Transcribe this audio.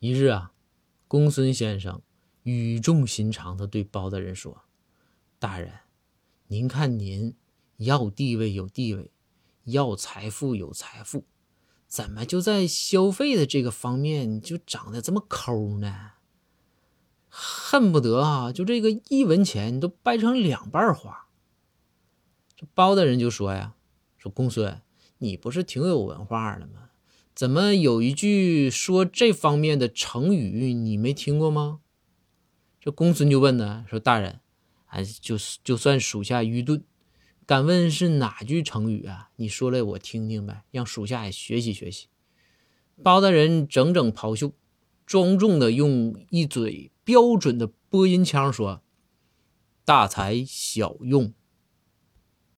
一日啊，公孙先生语重心长地对包大人说：“大人，您看您要地位有地位，要财富有财富，怎么就在消费的这个方面就长得这么抠呢？恨不得啊，就这个一文钱都掰成两半花。”这包大人就说呀：“说公孙，你不是挺有文化的吗？”怎么有一句说这方面的成语你没听过吗？这公孙就问呢，说大人，哎，就就算属下愚钝，敢问是哪句成语啊？你说来我听听呗，让属下也学习学习。包大人整整袍袖，庄重的用一嘴标准的播音腔说：“大材小用。”